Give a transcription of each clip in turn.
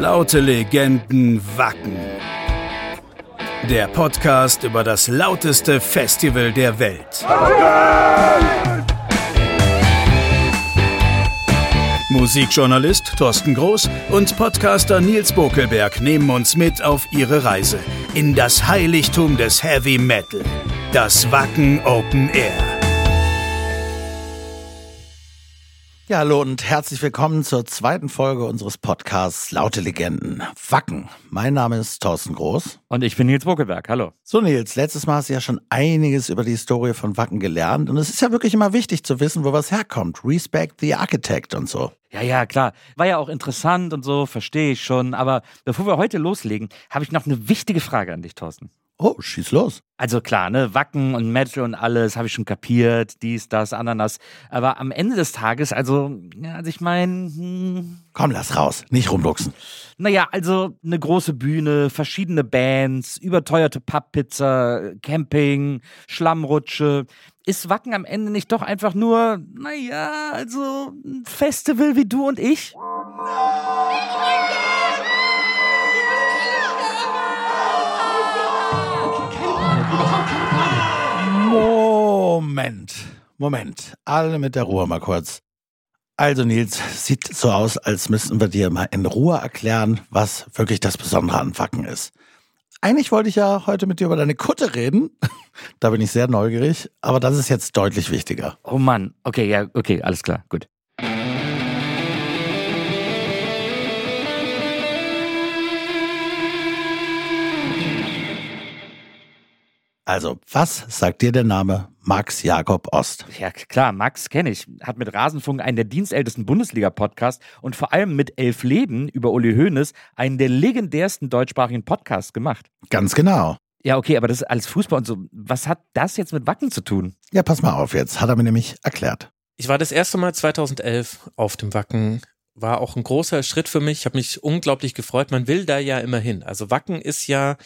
Laute Legenden Wacken. Der Podcast über das lauteste Festival der Welt. Musikjournalist Thorsten Groß und Podcaster Nils Bokelberg nehmen uns mit auf ihre Reise in das Heiligtum des Heavy Metal, das Wacken Open Air. Ja, hallo und herzlich willkommen zur zweiten Folge unseres Podcasts Laute Legenden. Wacken. Mein Name ist Thorsten Groß. Und ich bin Nils Bokelberg. Hallo. So, Nils, letztes Mal hast du ja schon einiges über die Historie von Wacken gelernt. Und es ist ja wirklich immer wichtig zu wissen, wo was herkommt. Respect the Architect und so. Ja, ja, klar. War ja auch interessant und so, verstehe ich schon. Aber bevor wir heute loslegen, habe ich noch eine wichtige Frage an dich, Thorsten. Oh, schieß los. Also klar, ne, Wacken und Metal und alles habe ich schon kapiert, dies, das, Ananas. Aber am Ende des Tages, also, ja, also ich meine. Hm, Komm, lass raus, nicht rumluchsen. Naja, also eine große Bühne, verschiedene Bands, überteuerte Papppizza, Camping, Schlammrutsche. Ist Wacken am Ende nicht doch einfach nur, naja, also ein Festival wie du und ich? Moment, Moment. Alle mit der Ruhe mal kurz. Also Nils, sieht so aus, als müssten wir dir mal in Ruhe erklären, was wirklich das Besondere an Wacken ist. Eigentlich wollte ich ja heute mit dir über deine Kutte reden. da bin ich sehr neugierig, aber das ist jetzt deutlich wichtiger. Oh Mann, okay, ja, okay, alles klar, gut. Also, was sagt dir der Name Max Jakob Ost? Ja, klar, Max kenne ich. Hat mit Rasenfunk einen der dienstältesten Bundesliga-Podcasts und vor allem mit Elf Leben über Uli Hoeneß einen der legendärsten deutschsprachigen Podcasts gemacht. Ganz genau. Ja, okay, aber das ist alles Fußball und so. Was hat das jetzt mit Wacken zu tun? Ja, pass mal auf jetzt. Hat er mir nämlich erklärt. Ich war das erste Mal 2011 auf dem Wacken. War auch ein großer Schritt für mich. Ich habe mich unglaublich gefreut. Man will da ja immer hin. Also Wacken ist ja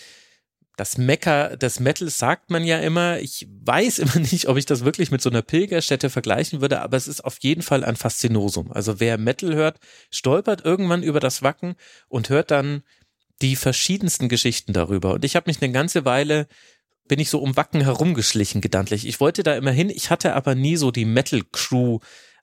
das Mecker des Metals sagt man ja immer. Ich weiß immer nicht, ob ich das wirklich mit so einer Pilgerstätte vergleichen würde, aber es ist auf jeden Fall ein Faszinosum. Also wer Metal hört, stolpert irgendwann über das Wacken und hört dann die verschiedensten Geschichten darüber. Und ich habe mich eine ganze Weile bin ich so um Wacken herumgeschlichen gedanklich. Ich wollte da immer hin, ich hatte aber nie so die Metal Crew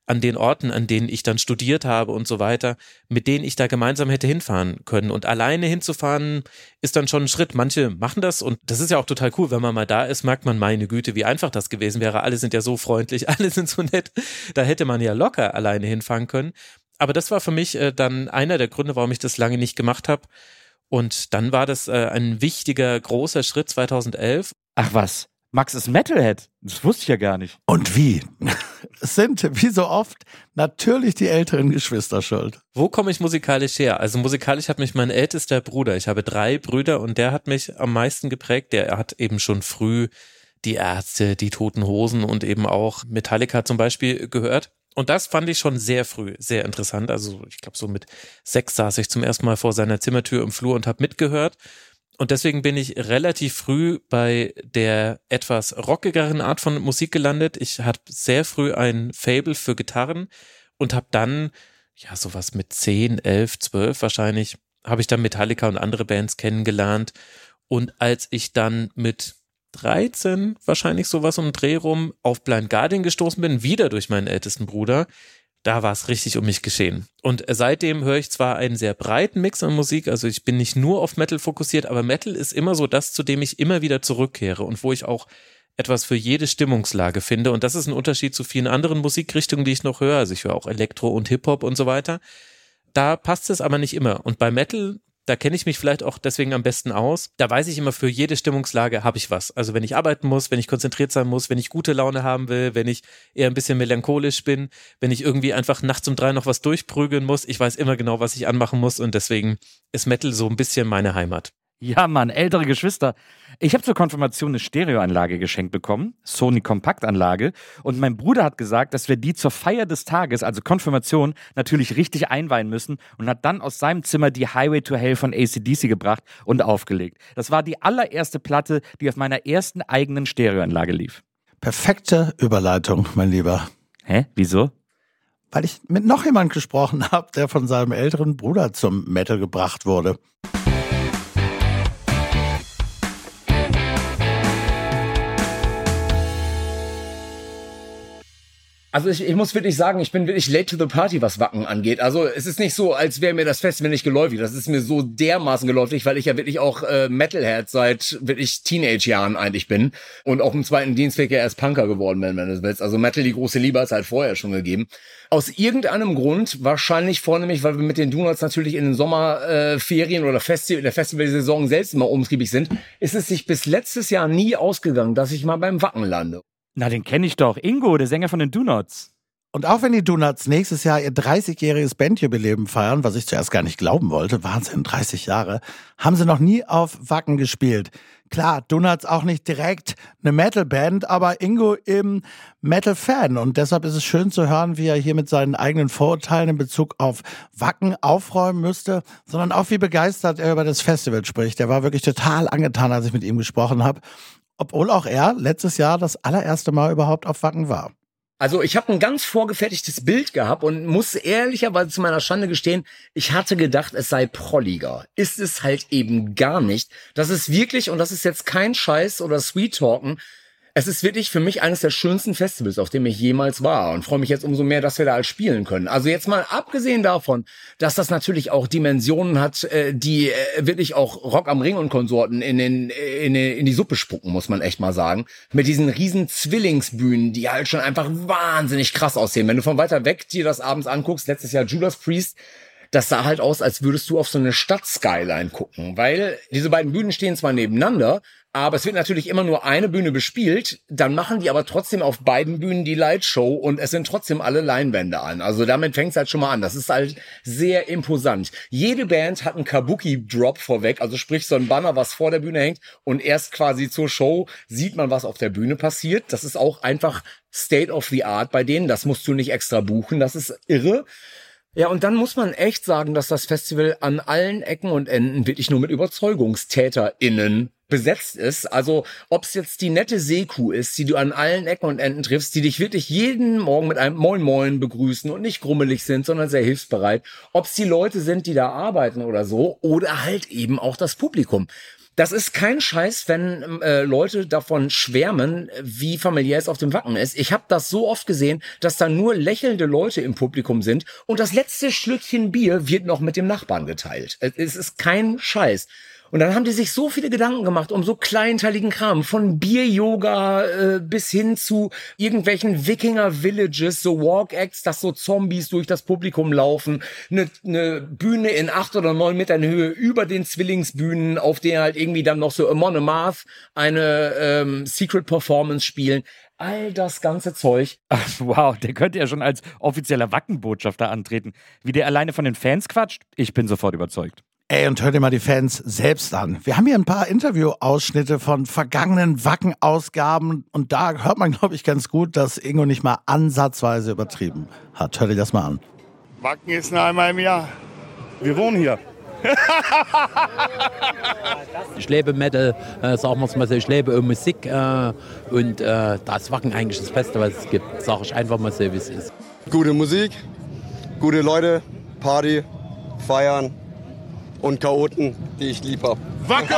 an den Orten, an denen ich dann studiert habe und so weiter, mit denen ich da gemeinsam hätte hinfahren können. Und alleine hinzufahren ist dann schon ein Schritt. Manche machen das und das ist ja auch total cool. Wenn man mal da ist, merkt man, meine Güte, wie einfach das gewesen wäre. Alle sind ja so freundlich, alle sind so nett. Da hätte man ja locker alleine hinfahren können. Aber das war für mich äh, dann einer der Gründe, warum ich das lange nicht gemacht habe. Und dann war das äh, ein wichtiger, großer Schritt 2011. Ach was, Max ist Metalhead. Das wusste ich ja gar nicht. Und wie? Es sind, wie so oft, natürlich die älteren Geschwister schuld. Wo komme ich musikalisch her? Also musikalisch hat mich mein ältester Bruder. Ich habe drei Brüder und der hat mich am meisten geprägt. Der hat eben schon früh die Ärzte, die Toten Hosen und eben auch Metallica zum Beispiel gehört. Und das fand ich schon sehr früh sehr interessant. Also ich glaube, so mit sechs saß ich zum ersten Mal vor seiner Zimmertür im Flur und habe mitgehört. Und deswegen bin ich relativ früh bei der etwas rockigeren Art von Musik gelandet. Ich hatte sehr früh ein Fable für Gitarren und habe dann, ja, sowas mit 10, 11, 12 wahrscheinlich, habe ich dann Metallica und andere Bands kennengelernt. Und als ich dann mit 13, wahrscheinlich sowas um den Dreh rum, auf Blind Guardian gestoßen bin, wieder durch meinen ältesten Bruder, da war es richtig um mich geschehen. Und seitdem höre ich zwar einen sehr breiten Mix an Musik, also ich bin nicht nur auf Metal fokussiert, aber Metal ist immer so das, zu dem ich immer wieder zurückkehre und wo ich auch etwas für jede Stimmungslage finde. Und das ist ein Unterschied zu vielen anderen Musikrichtungen, die ich noch höre. Also ich höre auch Elektro und Hip-Hop und so weiter. Da passt es aber nicht immer. Und bei Metal da kenne ich mich vielleicht auch deswegen am besten aus. Da weiß ich immer, für jede Stimmungslage habe ich was. Also wenn ich arbeiten muss, wenn ich konzentriert sein muss, wenn ich gute Laune haben will, wenn ich eher ein bisschen melancholisch bin, wenn ich irgendwie einfach nachts um drei noch was durchprügeln muss. Ich weiß immer genau, was ich anmachen muss und deswegen ist Metal so ein bisschen meine Heimat. Ja, Mann, ältere Geschwister. Ich habe zur Konfirmation eine Stereoanlage geschenkt bekommen, Sony Kompaktanlage, und mein Bruder hat gesagt, dass wir die zur Feier des Tages, also Konfirmation, natürlich richtig einweihen müssen und hat dann aus seinem Zimmer die Highway to Hell von ACDC gebracht und aufgelegt. Das war die allererste Platte, die auf meiner ersten eigenen Stereoanlage lief. Perfekte Überleitung, mein Lieber. Hä? Wieso? weil ich mit noch jemand gesprochen habe, der von seinem älteren Bruder zum Metal gebracht wurde. Also ich, ich muss wirklich sagen, ich bin wirklich late to the party, was Wacken angeht. Also es ist nicht so, als wäre mir das Festival nicht geläufig. Das ist mir so dermaßen geläufig, weil ich ja wirklich auch äh, Metalhead seit wirklich Teenage-Jahren eigentlich bin und auch im zweiten Dienstweg ja erst Punker geworden bin, wenn du willst. Also Metal, die große Liebe, hat halt vorher schon gegeben. Aus irgendeinem Grund, wahrscheinlich vornehmlich, weil wir mit den Donuts natürlich in den Sommerferien äh, oder Festi der Festivalsaison selbst immer umtriebig sind, ist es sich bis letztes Jahr nie ausgegangen, dass ich mal beim Wacken lande. Na, den kenne ich doch. Ingo, der Sänger von den Donuts. Und auch wenn die Donuts nächstes Jahr ihr 30-jähriges Bandjubiläum feiern, was ich zuerst gar nicht glauben wollte, Wahnsinn, 30 Jahre, haben sie noch nie auf Wacken gespielt. Klar, Donuts auch nicht direkt eine Metal-Band, aber Ingo eben Metal-Fan. Und deshalb ist es schön zu hören, wie er hier mit seinen eigenen Vorurteilen in Bezug auf Wacken aufräumen müsste, sondern auch wie begeistert er über das Festival spricht. Er war wirklich total angetan, als ich mit ihm gesprochen habe obwohl auch er letztes Jahr das allererste Mal überhaupt auf Wacken war. Also ich habe ein ganz vorgefertigtes Bild gehabt und muss ehrlicherweise zu meiner Schande gestehen, ich hatte gedacht, es sei prolliger. Ist es halt eben gar nicht. Das ist wirklich, und das ist jetzt kein Scheiß oder Sweet Talken, es ist wirklich für mich eines der schönsten Festivals, auf dem ich jemals war und freue mich jetzt umso mehr, dass wir da als spielen können. Also jetzt mal abgesehen davon, dass das natürlich auch Dimensionen hat, äh, die äh, wirklich auch Rock am Ring und Konsorten in, den, äh, in, in die Suppe spucken, muss man echt mal sagen. Mit diesen riesen Zwillingsbühnen, die halt schon einfach wahnsinnig krass aussehen. Wenn du von weiter weg dir das abends anguckst, letztes Jahr Judas Priest, das sah halt aus, als würdest du auf so eine Stadt-Skyline gucken, weil diese beiden Bühnen stehen zwar nebeneinander, aber es wird natürlich immer nur eine Bühne bespielt, dann machen die aber trotzdem auf beiden Bühnen die Lightshow und es sind trotzdem alle Leinwände an. Also damit fängt es halt schon mal an. Das ist halt sehr imposant. Jede Band hat einen Kabuki-Drop vorweg, also sprich so ein Banner, was vor der Bühne hängt und erst quasi zur Show sieht man, was auf der Bühne passiert. Das ist auch einfach State of the Art bei denen. Das musst du nicht extra buchen. Das ist irre. Ja, und dann muss man echt sagen, dass das Festival an allen Ecken und Enden wirklich nur mit UberzeugungstäterInnen besetzt ist. Also ob es jetzt die nette Seekuh ist, die du an allen Ecken und Enden triffst, die dich wirklich jeden Morgen mit einem Moin Moin begrüßen und nicht grummelig sind, sondern sehr hilfsbereit. Ob es die Leute sind, die da arbeiten oder so, oder halt eben auch das Publikum. Das ist kein Scheiß, wenn äh, Leute davon schwärmen, wie familiär es auf dem Wacken ist. Ich habe das so oft gesehen, dass da nur lächelnde Leute im Publikum sind und das letzte Schlückchen Bier wird noch mit dem Nachbarn geteilt. Es ist kein Scheiß. Und dann haben die sich so viele Gedanken gemacht um so kleinteiligen Kram, von Bier-Yoga äh, bis hin zu irgendwelchen Wikinger-Villages, so Walk-Acts, dass so Zombies durch das Publikum laufen, eine ne Bühne in acht oder neun Metern Höhe über den Zwillingsbühnen, auf der halt irgendwie dann noch so Amon Amarth eine ähm, Secret Performance spielen all das ganze Zeug. Ach, wow, der könnte ja schon als offizieller Wackenbotschafter antreten. Wie der alleine von den Fans quatscht, ich bin sofort überzeugt. Ey, und hört dir mal die Fans selbst an. Wir haben hier ein paar Interview-Ausschnitte von vergangenen Wacken-Ausgaben und da hört man, glaube ich, ganz gut, dass Ingo nicht mal ansatzweise übertrieben hat. Hör dir das mal an. Wacken ist nur einmal im Jahr. Wir wohnen hier. ich lebe Metal, äh, sagen wir es mal so, ich lebe Musik äh, und äh, da ist Wacken eigentlich das Beste, was es gibt. Sage ich einfach mal so, wie es ist. Gute Musik, gute Leute, Party, feiern, und Chaoten, die ich lieb hab. Wacken!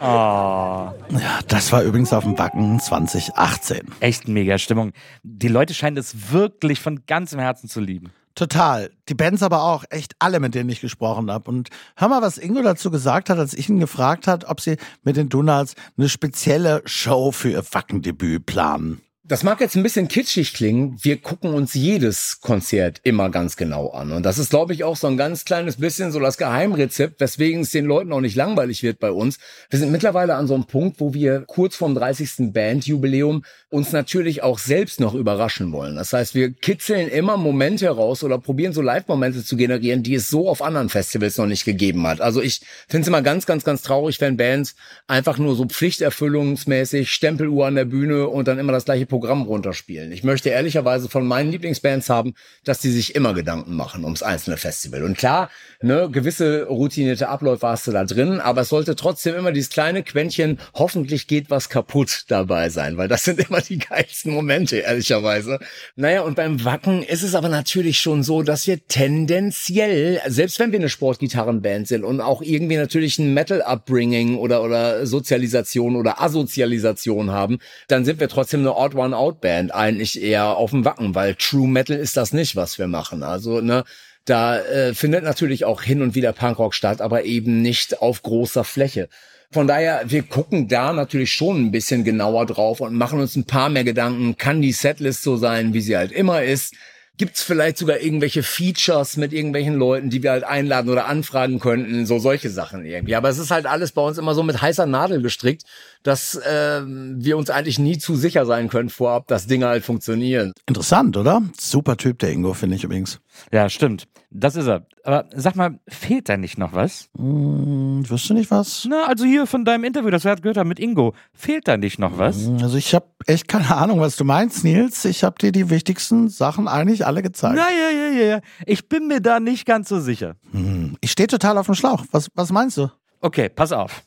Oh. Ja, das war übrigens auf dem Wacken 2018. Echt mega Stimmung. Die Leute scheinen es wirklich von ganzem Herzen zu lieben. Total. Die Bands aber auch. Echt alle, mit denen ich gesprochen habe. Und hör mal, was Ingo dazu gesagt hat, als ich ihn gefragt hat, ob sie mit den Donuts eine spezielle Show für ihr Wackendebüt planen. Das mag jetzt ein bisschen kitschig klingen. Wir gucken uns jedes Konzert immer ganz genau an. Und das ist, glaube ich, auch so ein ganz kleines bisschen so das Geheimrezept, weswegen es den Leuten auch nicht langweilig wird bei uns. Wir sind mittlerweile an so einem Punkt, wo wir kurz vorm 30. Bandjubiläum uns natürlich auch selbst noch überraschen wollen. Das heißt, wir kitzeln immer Momente heraus oder probieren so Live-Momente zu generieren, die es so auf anderen Festivals noch nicht gegeben hat. Also ich finde es immer ganz, ganz, ganz traurig, wenn Bands einfach nur so pflichterfüllungsmäßig Stempeluhr an der Bühne und dann immer das gleiche Programm runterspielen. Ich möchte ehrlicherweise von meinen Lieblingsbands haben, dass die sich immer Gedanken machen ums einzelne Festival. Und klar, ne, gewisse routinierte Abläufe hast du da drin, aber es sollte trotzdem immer dieses kleine Quäntchen, hoffentlich geht was kaputt dabei sein, weil das sind immer die geilsten Momente, ehrlicherweise. Naja, und beim Wacken ist es aber natürlich schon so, dass wir tendenziell, selbst wenn wir eine Sportgitarrenband sind und auch irgendwie natürlich ein Metal-Upbringing oder, oder Sozialisation oder Asozialisation haben, dann sind wir trotzdem eine Odd-One-Out-Band eigentlich eher auf dem Wacken, weil True Metal ist das nicht, was wir machen. Also, ne, da äh, findet natürlich auch hin und wieder Punkrock statt, aber eben nicht auf großer Fläche. Von daher, wir gucken da natürlich schon ein bisschen genauer drauf und machen uns ein paar mehr Gedanken. Kann die Setlist so sein, wie sie halt immer ist? Gibt's vielleicht sogar irgendwelche Features mit irgendwelchen Leuten, die wir halt einladen oder anfragen könnten? So solche Sachen irgendwie. Aber es ist halt alles bei uns immer so mit heißer Nadel gestrickt, dass äh, wir uns eigentlich nie zu sicher sein können vorab, dass Dinge halt funktionieren. Interessant, oder? Super Typ, der Ingo, finde ich übrigens. Ja, stimmt. Das ist er. Aber sag mal, fehlt da nicht noch was? Hm, wüsste nicht was? Na, also hier von deinem Interview, das wir halt gehört haben mit Ingo, fehlt da nicht noch was? Also ich habe echt keine Ahnung, was du meinst, Nils. Ich habe dir die wichtigsten Sachen eigentlich alle gezeigt. Na ja, ja, ja, ja. Ich bin mir da nicht ganz so sicher. Hm, ich stehe total auf dem Schlauch. Was, was meinst du? Okay, pass auf.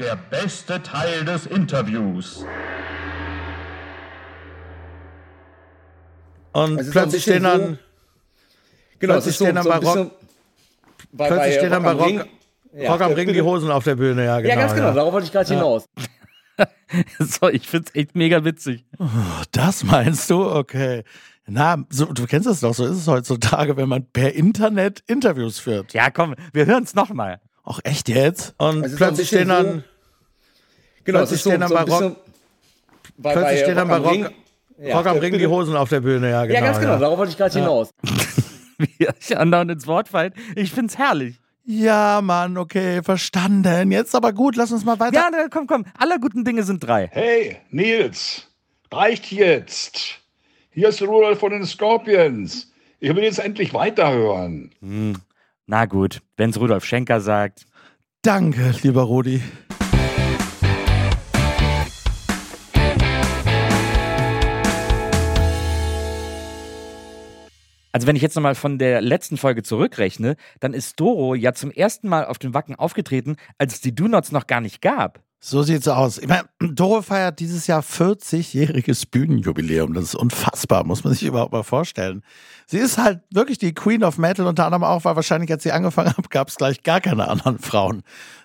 Der beste Teil des Interviews. Und Es so ein plötzlich stehen dann, Genau, plötzlich stehen dann bei Rock, bei, plötzlich stehen dann bei am Rock, Ring- Ja, Rock am Ring die Hosen auf der Bühne, ja genau. Ja, ganz genau, darauf wollte ich gerade hinaus. So, ich find's echt mega witzig. Das meinst du? Okay. Na, so, du kennst es doch, so ist es heutzutage, wenn man per Internet Interviews führt. Ja, komm, wir hören's nochmal. Auch echt jetzt? Und Es so ein plötzlich stehen dann, Genau, Plötzlich ist so, stehen dann so bei Rock- plötzlich bei stehen dann bei am Rock, Ring- Ja, Rock am Ring die. Hosen auf der Bühne, ja genau. Ja, ganz genau, Ja, darauf wollte ich gerade hinaus. Wie euch andauernd ins Wort fallt. Ich find's herrlich. ja Mann, okay, verstanden. Jetzt aber gut, lass uns mal weiter. Ja, komm, komm. Aller guten Dinge sind drei. Hey, Nils, reicht jetzt. Hier ist Rudolf von den Scorpions. Ich will jetzt endlich weiterhören. Na gut, wenn's Rudolf Schenker sagt. Danke, lieber Rudi. Also wenn ich jetzt nochmal von der letzten Folge zurückrechne, dann ist Doro ja zum ersten Mal auf dem Wacken aufgetreten, als es die Do-Nots noch gar nicht gab. So sieht's aus. Ich meine, Doro feiert dieses Jahr 40-jähriges Bühnenjubiläum. Das ist unfassbar, muss man sich überhaupt mal vorstellen. Sie ist halt wirklich die Queen of Metal, unter anderem auch, weil wahrscheinlich, als sie angefangen hat, gab es gleich gar keine anderen Frauen.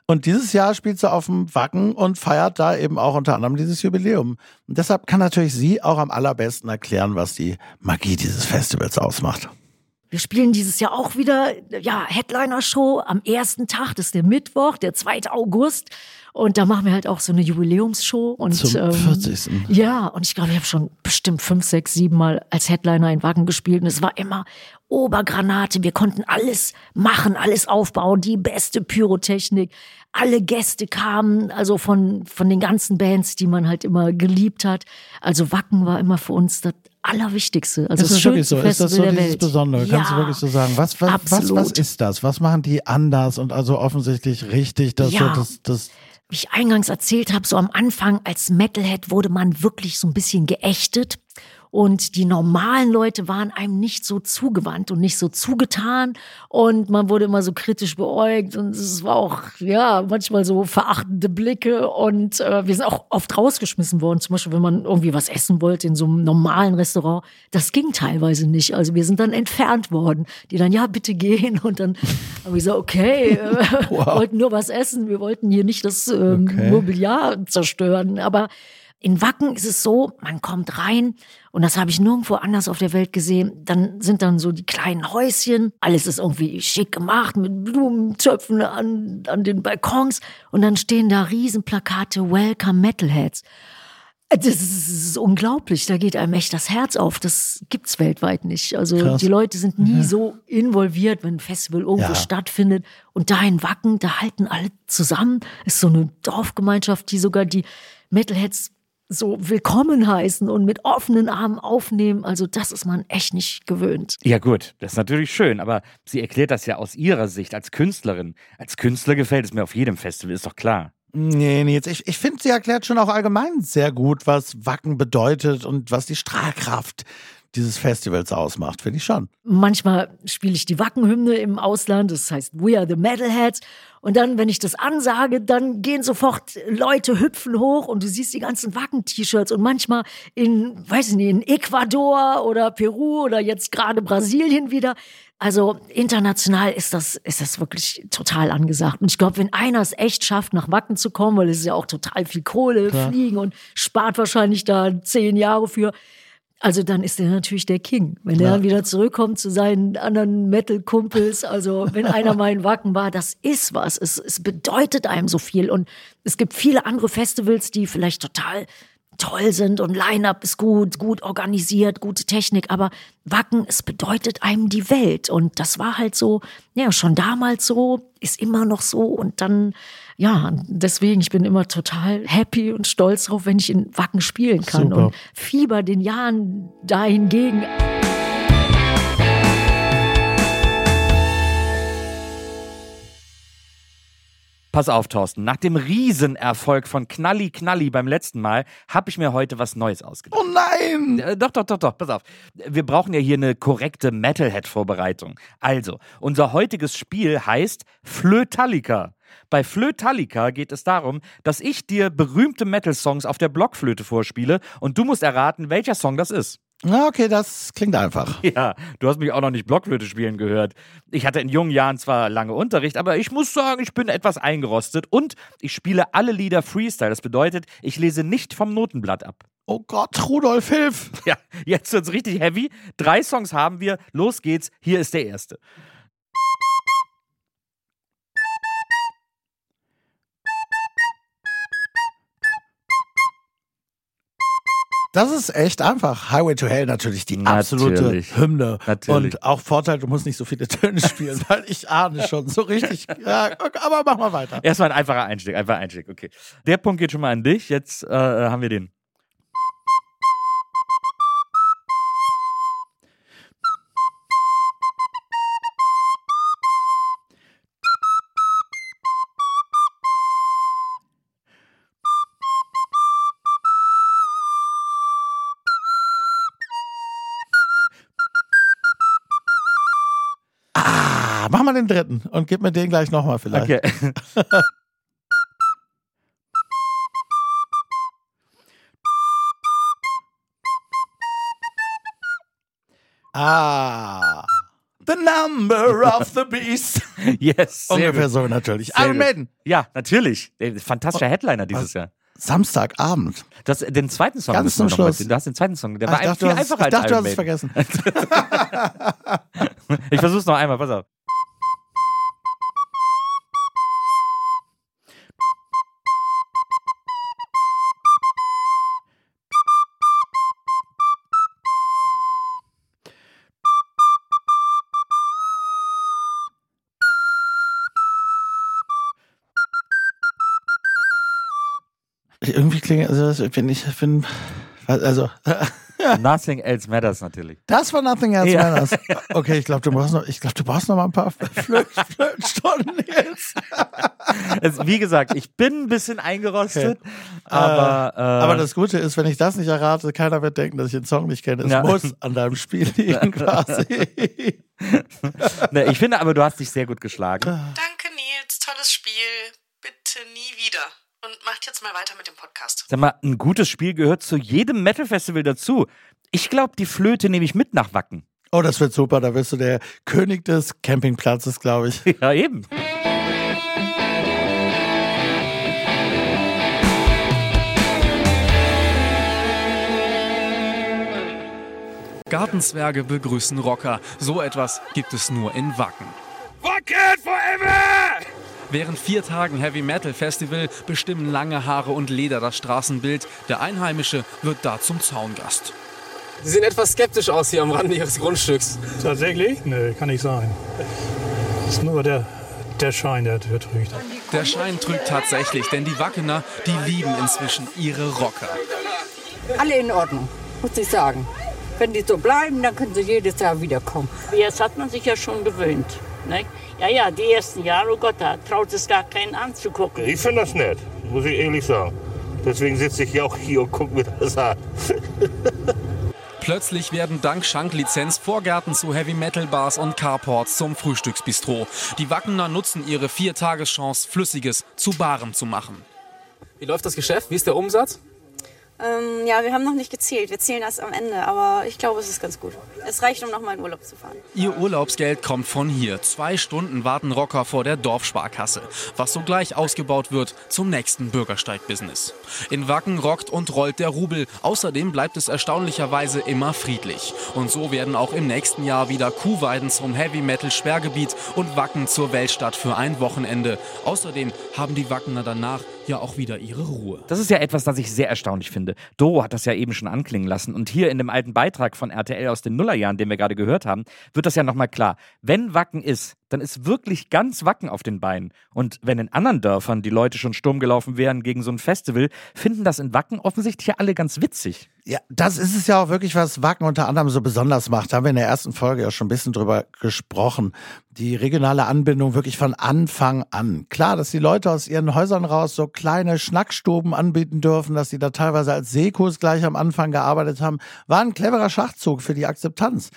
Und dieses Jahr spielt sie auf dem Wacken und feiert da eben auch unter anderem dieses Jubiläum. Und deshalb kann natürlich sie auch am allerbesten erklären, was die Magie dieses Festivals ausmacht. Wir spielen dieses Jahr auch wieder, ja, Headliner-Show am ersten Tag, das ist der Mittwoch, der 2. August. Und da machen wir halt auch so eine Jubiläumsshow. Und, Zum 40. Ja, und ich glaube, ich habe schon bestimmt fünf, sechs, sieben Mal als Headliner in Wacken gespielt. Und es war immer Obergranate. Wir konnten alles machen, alles aufbauen, die beste Pyrotechnik. Alle Gäste kamen, also von, von den ganzen Bands, die man halt immer geliebt hat. Also Wacken war immer für uns das Allerwichtigste. Also ist das das wirklich so? schönste Ist das so Festival der dieses Welt. Besondere? Kannst du Ja, wirklich so sagen? Was, was, was, was ist das? Was machen die anders und also offensichtlich richtig, dass Ja. so das, das Wie ich eingangs erzählt habe, so am Anfang als Metalhead wurde man wirklich so ein bisschen geächtet. Und die normalen Leute waren einem nicht so zugewandt und nicht so zugetan. Und man wurde immer so kritisch beäugt. Und es war auch, ja, manchmal so verachtende Blicke. Und äh, wir sind auch oft rausgeschmissen worden. Zum Beispiel, wenn man irgendwie was essen wollte in so einem normalen Restaurant. Das ging teilweise nicht. Also wir sind dann entfernt worden. Die dann, ja, bitte gehen. Und dann haben wir gesagt, okay, äh, wir wollten nur was essen. Wir wollten hier nicht das ähm, Okay. Mobiliar zerstören. Aber in Wacken ist es so, man kommt rein und das habe ich nirgendwo anders auf der Welt gesehen. Dann sind dann so die kleinen Häuschen, alles ist irgendwie schick gemacht mit Blumentöpfen an, an den Balkons und dann stehen da Riesenplakate Welcome Metalheads. Das ist, das ist unglaublich, da geht einem echt das Herz auf. Das gibt's weltweit nicht. Also Krass. die Leute sind nie so involviert, wenn ein Festival irgendwo Ja. stattfindet. Und da in Wacken, da halten alle zusammen. Ist so eine Dorfgemeinschaft, die sogar die Metalheads so willkommen heißen und mit offenen Armen aufnehmen. Also das ist man echt nicht gewöhnt. Ja gut, das ist natürlich schön, aber sie erklärt das ja aus ihrer Sicht als Künstlerin. Als Künstler gefällt es mir auf jedem Festival, ist doch klar. Nee, nee, jetzt, ich, ich finde, sie erklärt schon auch allgemein sehr gut, was Wacken bedeutet und was die Strahlkraft dieses Festivals ausmacht, finde ich schon. Manchmal spiele ich die Wackenhymne im Ausland, das heißt We are the Metalheads. Und dann, wenn ich das ansage, dann gehen sofort Leute hüpfen hoch und du siehst die ganzen Wacken-T-Shirts und manchmal in, weiß ich nicht, in Ecuador oder Peru oder jetzt gerade Brasilien wieder. Also international ist das, ist das wirklich total angesagt. Und ich glaube, wenn einer es echt schafft, nach Wacken zu kommen, weil es ist ja auch total viel Kohle, Klar. fliegen und spart wahrscheinlich da zehn Jahre für, also dann ist er natürlich der King. Wenn er Ja. dann wieder zurückkommt zu seinen anderen Metal-Kumpels, also wenn einer mal in Wacken war, das ist was. Es, es bedeutet einem so viel. Und es gibt viele andere Festivals, die vielleicht total toll sind und Line-Up ist gut, gut organisiert, gute Technik, aber Wacken, es bedeutet einem die Welt. Und das war halt so, ja, schon damals so, ist immer noch so. Und dann, ja, deswegen, ich bin immer total happy und stolz drauf, wenn ich in Wacken spielen kann Super. und fieber den Jahren dahingegen. Pass auf, Thorsten. Nach dem Riesenerfolg von Knalli Knalli beim letzten Mal habe ich mir heute was Neues ausgedacht. Oh nein! Äh, doch, doch, doch, doch, pass auf. Wir brauchen ja hier eine korrekte Metalhead-Vorbereitung. Also, unser heutiges Spiel heißt Flötallica. Bei Flötallica geht es darum, dass ich dir berühmte Metal-Songs auf der Blockflöte vorspiele und du musst erraten, welcher Song das ist. Na, okay, das klingt einfach. Ja, du hast mich auch noch nicht Blockflöte spielen gehört. Ich hatte in jungen Jahren zwar lange Unterricht, aber ich muss sagen, ich bin etwas eingerostet und ich spiele alle Lieder Freestyle. Das bedeutet, ich lese nicht vom Notenblatt ab. Oh Gott, Rudolf, hilf! Ja, jetzt wird's richtig heavy. Drei Songs haben wir. Los geht's. Hier ist der erste. Das ist echt einfach. Highway to Hell natürlich die absolute Natürlich. Hymne. Natürlich. Und auch Vorteil, du musst nicht so viele Töne spielen, weil ich ahne schon so richtig. Ja, okay, aber mach mal weiter. Erstmal ein einfacher Einstieg, einfacher Einstieg, okay. Der Punkt geht schon mal an dich. Jetzt äh, haben wir den. Den dritten und gib mir den gleich nochmal vielleicht. Okay. Ah. The number of the beast. yes. Sehr Ungefähr gut. so natürlich. Sehr Iron. Maiden. Ja, natürlich. Fantastischer Headliner dieses Jahr. Samstagabend. Das, den zweiten Song Ganz zum noch Schluss. ziehen. Du hast den zweiten Song. Der Ah, war ich dachte, viel du hast, einfacher ich dachte, du als hast es Iron vergessen. Ich versuch's noch einmal, pass auf. Irgendwie klingt, also ich bin, ich bin, also, Nothing Else Matters natürlich. das war Nothing Else Ja. Matters. Okay, ich glaube, du brauchst noch, ich glaube, du brauchst noch mal ein paar Flö Flötenstunden jetzt. Es, wie gesagt, ich bin ein bisschen eingerostet, aber, äh, Aber das Gute ist, wenn ich das nicht errate, keiner wird denken, dass ich den Song nicht kenne. Es Ja. muss an deinem Spiel liegen quasi. ne, ich finde aber, du hast dich sehr gut geschlagen. Danke, Nils. Tolles Spiel. Bitte nie wieder. Und macht jetzt mal weiter mit dem Podcast. Sag mal, ein gutes Spiel gehört zu jedem Metal-Festival dazu. Ich glaube, die Flöte nehme ich mit nach Wacken. Oh, das wird super. Da wirst du der König des Campingplatzes, glaube ich. Ja, eben. Gartenzwerge begrüßen Rocker. So etwas gibt es nur in Wacken. Wacken forever! Während vier Tagen Heavy Metal Festival bestimmen lange Haare und Leder das Straßenbild. Der Einheimische wird da zum Zaungast. Sie sehen etwas skeptisch aus hier am Rande Ihres Grundstücks. Tatsächlich? Nee, kann nicht sein. Das ist nur der, der Schein, der, der trügt. Der Schein trügt tatsächlich, denn die Wackener, die lieben inzwischen ihre Rocker. Alle in Ordnung, muss ich sagen. Wenn die so bleiben, dann können sie jedes Jahr wiederkommen. Jetzt hat man sich ja schon gewöhnt. Ne? Ja, ja, die ersten Jahre, oh Gott, da traut es gar keinen anzugucken. Ich finde das nett, muss ich ehrlich sagen. Deswegen sitze ich ja auch hier und gucke mir das an. Plötzlich werden dank Schanklizenz Vorgärten zu Heavy Metal Bars und Carports zum Frühstücksbistro. Die Wackener nutzen ihre Viertageschance, Flüssiges zu Baren zu machen. Wie läuft das Geschäft? Wie ist der Umsatz? Ähm, ja, wir haben noch nicht gezählt. Wir zählen erst am Ende, aber ich glaube, es ist ganz gut. Es reicht, um nochmal in Urlaub zu fahren. Ihr Urlaubsgeld kommt von hier. Zwei Stunden warten Rocker vor der Dorfsparkasse, was sogleich ausgebaut wird zum nächsten Bürgersteig-Business. In Wacken rockt und rollt der Rubel. Außerdem bleibt es erstaunlicherweise immer friedlich. Und so werden auch im nächsten Jahr wieder Kuhweiden zum Heavy-Metal-Sperrgebiet und Wacken zur Weltstadt für ein Wochenende. Außerdem haben die Wackener danach ja auch wieder ihre Ruhe. Das ist ja etwas, das ich sehr erstaunlich finde. Doro hat das ja eben schon anklingen lassen. Und hier in dem alten Beitrag von RTL aus den Nullerjahren, den wir gerade gehört haben, wird das ja nochmal klar. Wenn Wacken ist, dann ist wirklich ganz Wacken auf den Beinen. Und wenn in anderen Dörfern die Leute schon Sturm gelaufen wären gegen so ein Festival, finden das in Wacken offensichtlich ja alle ganz witzig. Ja, das ist es ja auch wirklich, was Wacken unter anderem so besonders macht. Da haben wir in der ersten Folge ja schon ein bisschen drüber gesprochen. Die regionale Anbindung wirklich von Anfang an. Klar, dass die Leute aus ihren Häusern raus so kleine Schnackstuben anbieten dürfen, dass sie da teilweise als Seekurs gleich am Anfang gearbeitet haben, war ein cleverer Schachzug für die Akzeptanz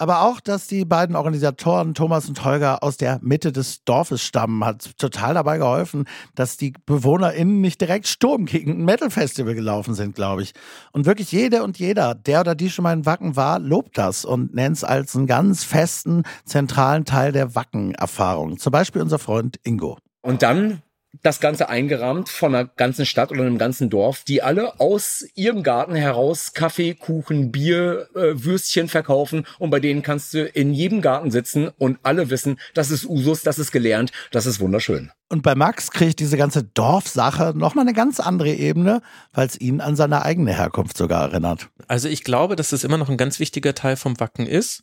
aber auch, dass die beiden Organisatoren Thomas und Holger aus der Mitte des Dorfes stammen, hat total dabei geholfen, dass die BewohnerInnen nicht direkt Sturm gegen ein Metal-Festival gelaufen sind, glaube ich. Und wirklich jede und jeder, der oder die schon mal in Wacken war, lobt das und nennt es als einen ganz festen, zentralen Teil der Wacken-Erfahrung. Zum Beispiel unser Freund Ingo. Und dann das Ganze eingerahmt von einer ganzen Stadt oder einem ganzen Dorf, die alle aus ihrem Garten heraus Kaffee, Kuchen, Bier, äh, Würstchen verkaufen und bei denen kannst du in jedem Garten sitzen und alle wissen, das ist Usus, das ist gelernt, das ist wunderschön. Und bei Max kriegt diese ganze Dorfsache nochmal eine ganz andere Ebene, weil es ihn an seine eigene Herkunft sogar erinnert. Also ich glaube, dass es immer noch ein ganz wichtiger Teil vom Wacken ist,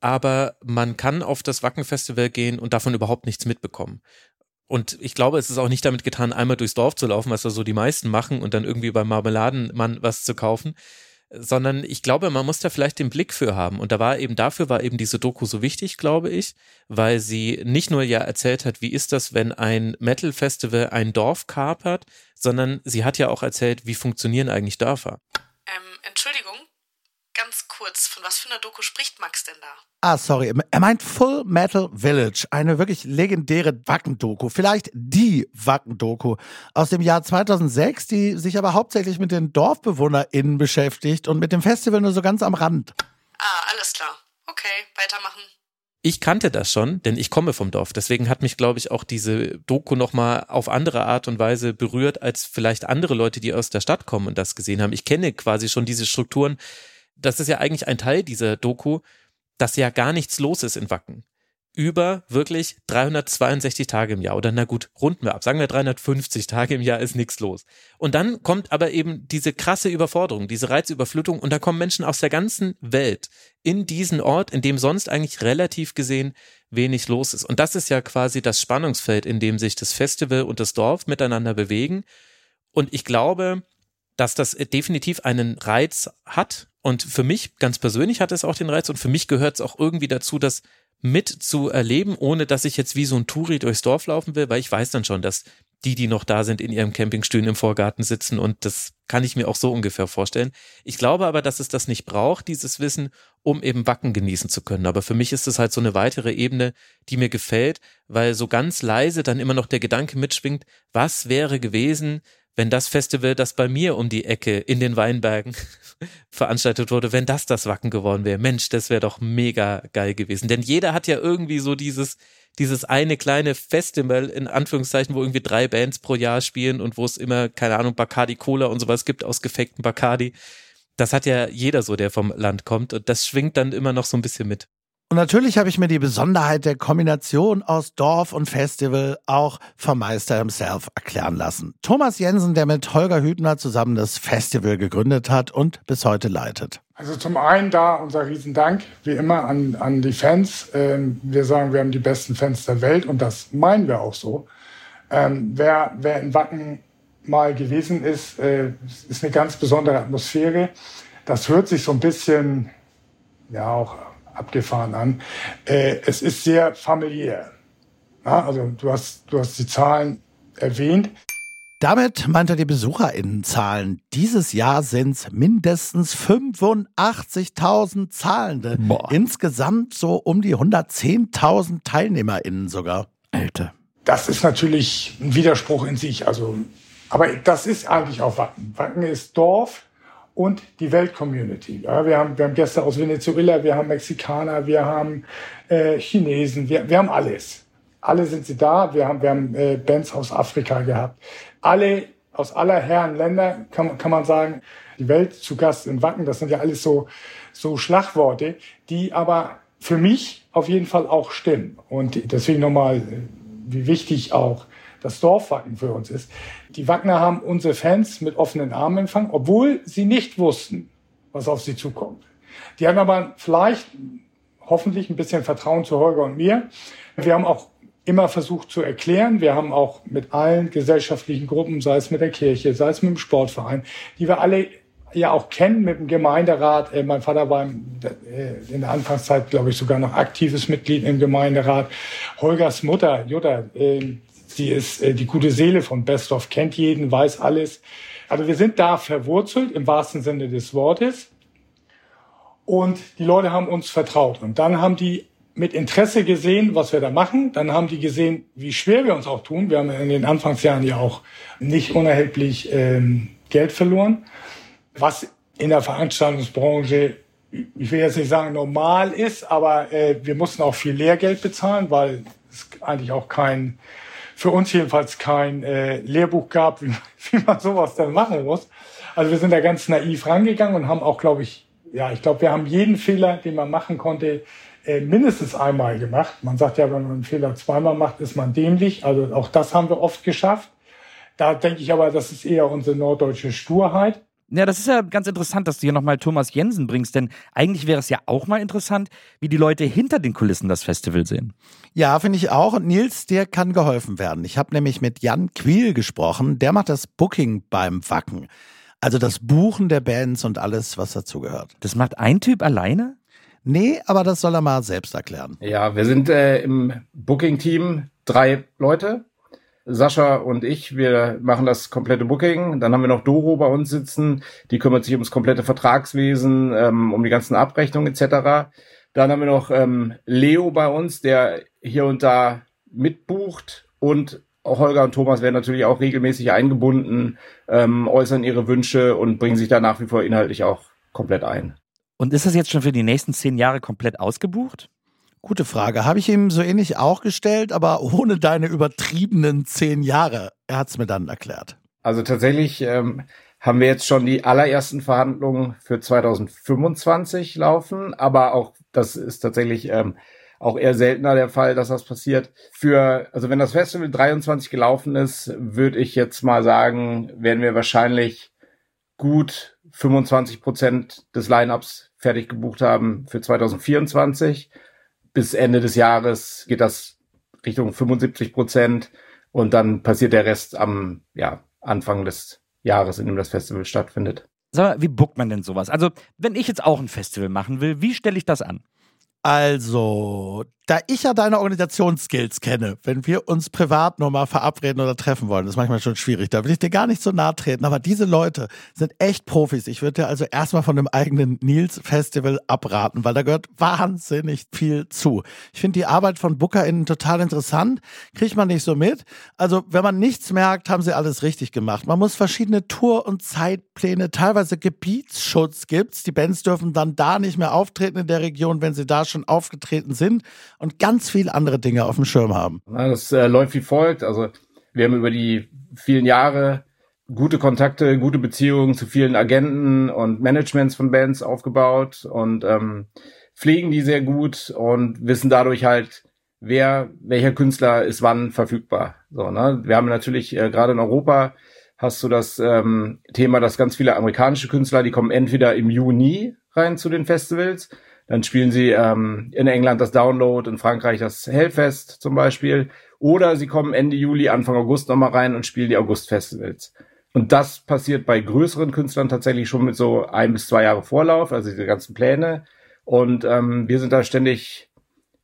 aber man kann auf das Wacken-Festival gehen und davon überhaupt nichts mitbekommen. Und ich glaube, es ist auch nicht damit getan, einmal durchs Dorf zu laufen, was da so die meisten machen und dann irgendwie beim Marmeladenmann was zu kaufen, sondern ich glaube, man muss da vielleicht den Blick für haben. Und da war eben dafür war eben diese Doku so wichtig, glaube ich, weil sie nicht nur ja erzählt hat, wie ist das, wenn ein Metal Festival ein Dorf kapert, sondern sie hat ja auch erzählt, wie funktionieren eigentlich Dörfer. Ähm, Entschuldigung, kurz, von was für einer Doku spricht Max denn da? Ah, sorry. Er meint Full Metal Village, eine wirklich legendäre Wacken-Doku. Vielleicht die Wacken-Doku aus dem Jahr 2006, die sich aber hauptsächlich mit den DorfbewohnerInnen beschäftigt und mit dem Festival nur so ganz am Rand. Ah, alles klar. Okay, weitermachen. Ich kannte das schon, denn ich komme vom Dorf. Deswegen hat mich, glaube ich, auch diese Doku nochmal auf andere Art und Weise berührt, als vielleicht andere Leute, die aus der Stadt kommen und das gesehen haben. Ich kenne quasi schon diese Strukturen das ist ja eigentlich ein Teil dieser Doku, dass ja gar nichts los ist in Wacken. Über wirklich 362 Tage im Jahr oder na gut, runden wir ab, sagen wir 350 Tage im Jahr ist nichts los. Und dann kommt aber eben diese krasse Überforderung, diese Reizüberflutung und da kommen Menschen aus der ganzen Welt in diesen Ort, in dem sonst eigentlich relativ gesehen wenig los ist. Und das ist ja quasi das Spannungsfeld, in dem sich das Festival und das Dorf miteinander bewegen. Und ich glaube, dass das definitiv einen Reiz hat und für mich ganz persönlich hat es auch den Reiz und für mich gehört es auch irgendwie dazu, das mit zu erleben, ohne dass ich jetzt wie so ein Touri durchs Dorf laufen will, weil ich weiß dann schon, dass die, die noch da sind, in ihrem Campingstühlen im Vorgarten sitzen und das kann ich mir auch so ungefähr vorstellen. Ich glaube aber, dass es das nicht braucht, dieses Wissen, um eben Wacken genießen zu können. Aber für mich ist es halt so eine weitere Ebene, die mir gefällt, weil so ganz leise dann immer noch der Gedanke mitschwingt, was wäre gewesen, wenn das Festival, das bei mir um die Ecke in den Weinbergen veranstaltet wurde, wenn das das Wacken geworden wäre. Mensch, das wäre doch mega geil gewesen. Denn jeder hat ja irgendwie so dieses, dieses eine kleine Festival, in Anführungszeichen, wo irgendwie drei Bands pro Jahr spielen und wo es immer, keine Ahnung, Bacardi Cola und sowas gibt aus gefakten Bacardi. Das hat ja jeder so, der vom Land kommt und das schwingt dann immer noch so ein bisschen mit. Und natürlich habe ich mir die Besonderheit der Kombination aus Dorf und Festival auch vom Meister himself erklären lassen. Thomas Jensen, der mit Holger Hübner zusammen das Festival gegründet hat und bis heute leitet. Also zum einen da unser Riesendank, wie immer, an, an die Fans. Ähm, wir sagen, wir haben die besten Fans der Welt und das meinen wir auch so. Ähm, wer, wer in Wacken mal gewesen ist, äh, ist eine ganz besondere Atmosphäre. Das hört sich so ein bisschen ja auch abgefahren an. Äh, es ist sehr familiär. Ja, also du hast, du hast die Zahlen erwähnt. Damit meint er die BesucherInnenzahlen. Dieses Jahr sind es mindestens 85.000 Zahlende. Boah. Insgesamt so um die 110.000 TeilnehmerInnen sogar. Alter. Das ist natürlich ein Widerspruch in sich. Also, aber das ist eigentlich auch Wacken. Wacken ist Dorf und die Weltcommunity. Ja, wir, haben, wir haben Gäste aus Venezuela, wir haben Mexikaner, wir haben äh, Chinesen, wir, wir haben alles. Alle sind sie da. Wir haben, wir haben äh, Bands aus Afrika gehabt. Alle aus aller Herren Länder kann, kann man sagen, die Welt zu Gast in Wacken. Das sind ja alles so, so Schlagworte, die aber für mich auf jeden Fall auch stimmen. Und deswegen nochmal, wie wichtig auch das Dorfwacken für uns ist. Die Wagner haben unsere Fans mit offenen Armen empfangen, obwohl sie nicht wussten, was auf sie zukommt. Die haben aber vielleicht hoffentlich ein bisschen Vertrauen zu Holger und mir. Wir haben auch immer versucht zu erklären. Wir haben auch mit allen gesellschaftlichen Gruppen, sei es mit der Kirche, sei es mit dem Sportverein, die wir alle ja auch kennen mit dem Gemeinderat. Äh, mein Vater war äh, in der Anfangszeit, glaube ich, sogar noch aktives Mitglied im Gemeinderat. Holgers Mutter, Jutta, äh, sie ist äh, die gute Seele von Besthoff, kennt jeden, weiß alles. Also wir sind da verwurzelt im wahrsten Sinne des Wortes. Und die Leute haben uns vertraut. Und dann haben die mit Interesse gesehen, was wir da machen. Dann haben die gesehen, wie schwer wir uns auch tun. Wir haben in den Anfangsjahren ja auch nicht unerheblich ähm, Geld verloren, was in der Veranstaltungsbranche, ich will jetzt nicht sagen normal ist, aber äh, wir mussten auch viel Lehrgeld bezahlen, weil es eigentlich auch kein, für uns jedenfalls kein äh, Lehrbuch gab, wie, wie man sowas dann machen muss. Also wir sind da ganz naiv rangegangen und haben auch, glaube ich, ja, ich glaube, wir haben jeden Fehler, den man machen konnte, äh, mindestens einmal gemacht. Man sagt ja, wenn man einen Fehler zweimal macht, ist man dämlich. Also auch das haben wir oft geschafft. Da denke ich aber, das ist eher unsere norddeutsche Sturheit. Ja, das ist ja ganz interessant, dass du hier nochmal Thomas Jensen bringst, denn eigentlich wäre es ja auch mal interessant, wie die Leute hinter den Kulissen das Festival sehen. Ja, finde ich auch. Und Nils, dir kann geholfen werden. Ich habe nämlich mit Jan Quiel gesprochen. Der macht das Booking beim Wacken. Also das Buchen der Bands und alles, was dazugehört. Das macht ein Typ alleine? Nee, aber das soll er mal selbst erklären. Ja, wir sind äh, im Booking-Team drei Leute. Sascha und ich, wir machen das komplette Booking. Dann haben wir noch Doro bei uns sitzen, die kümmert sich ums komplette Vertragswesen, ähm, um die ganzen Abrechnungen etc. Dann haben wir noch ähm, Leo bei uns, der hier und da mitbucht und Holger und Thomas werden natürlich auch regelmäßig eingebunden, ähm, äußern ihre Wünsche und bringen sich da nach wie vor inhaltlich auch komplett ein. Und ist das jetzt schon für die nächsten zehn Jahre komplett ausgebucht? Gute Frage. Habe ich ihm so ähnlich auch gestellt, aber ohne deine übertriebenen zehn Jahre. Er hat es mir dann erklärt. Also tatsächlich ähm, haben wir jetzt schon die allerersten Verhandlungen für 2025 laufen, aber auch das ist tatsächlich ähm, auch eher seltener der Fall, dass das passiert. Für, also wenn das Festival 23 gelaufen ist, würde ich jetzt mal sagen, werden wir wahrscheinlich gut 25 Prozent des Lineups fertig gebucht haben für 2024. Bis Ende des Jahres geht das Richtung 75 Prozent und dann passiert der Rest am ja, Anfang des Jahres, in dem das Festival stattfindet. Sag mal, wie bookt man denn sowas? Also, wenn ich jetzt auch ein Festival machen will, wie stelle ich das an? Also, da ich ja deine Organisationsskills kenne, wenn wir uns privat nur mal verabreden oder treffen wollen, das ist manchmal schon schwierig. Da will ich dir gar nicht so nahe treten. Aber diese Leute sind echt Profis. Ich würde dir also erstmal von dem eigenen Nils Festival abraten, weil da gehört wahnsinnig viel zu. Ich finde die Arbeit von BookerInnen total interessant. Kriegt man nicht so mit. Also, wenn man nichts merkt, haben sie alles richtig gemacht. Man muss verschiedene Tour- und Zeitpläne, teilweise Gebietsschutz gibt's. Die Bands dürfen dann da nicht mehr auftreten in der Region, wenn sie da schon aufgetreten sind und ganz viele andere Dinge auf dem Schirm haben. Das äh, läuft wie folgt. Also wir haben über die vielen Jahre gute Kontakte, gute Beziehungen zu vielen Agenten und Managements von Bands aufgebaut und ähm, pflegen die sehr gut und wissen dadurch halt, wer, welcher Künstler ist wann verfügbar. So, ne? Wir haben natürlich äh, gerade in Europa hast du das ähm, Thema, dass ganz viele amerikanische Künstler, die kommen entweder im Juni rein zu den Festivals dann spielen sie ähm, in England das Download, in Frankreich das Hellfest zum Beispiel. Oder sie kommen Ende Juli, Anfang August nochmal rein und spielen die August-Festivals. Und das passiert bei größeren Künstlern tatsächlich schon mit so ein bis zwei Jahre Vorlauf, also diese ganzen Pläne. Und ähm, wir sind da ständig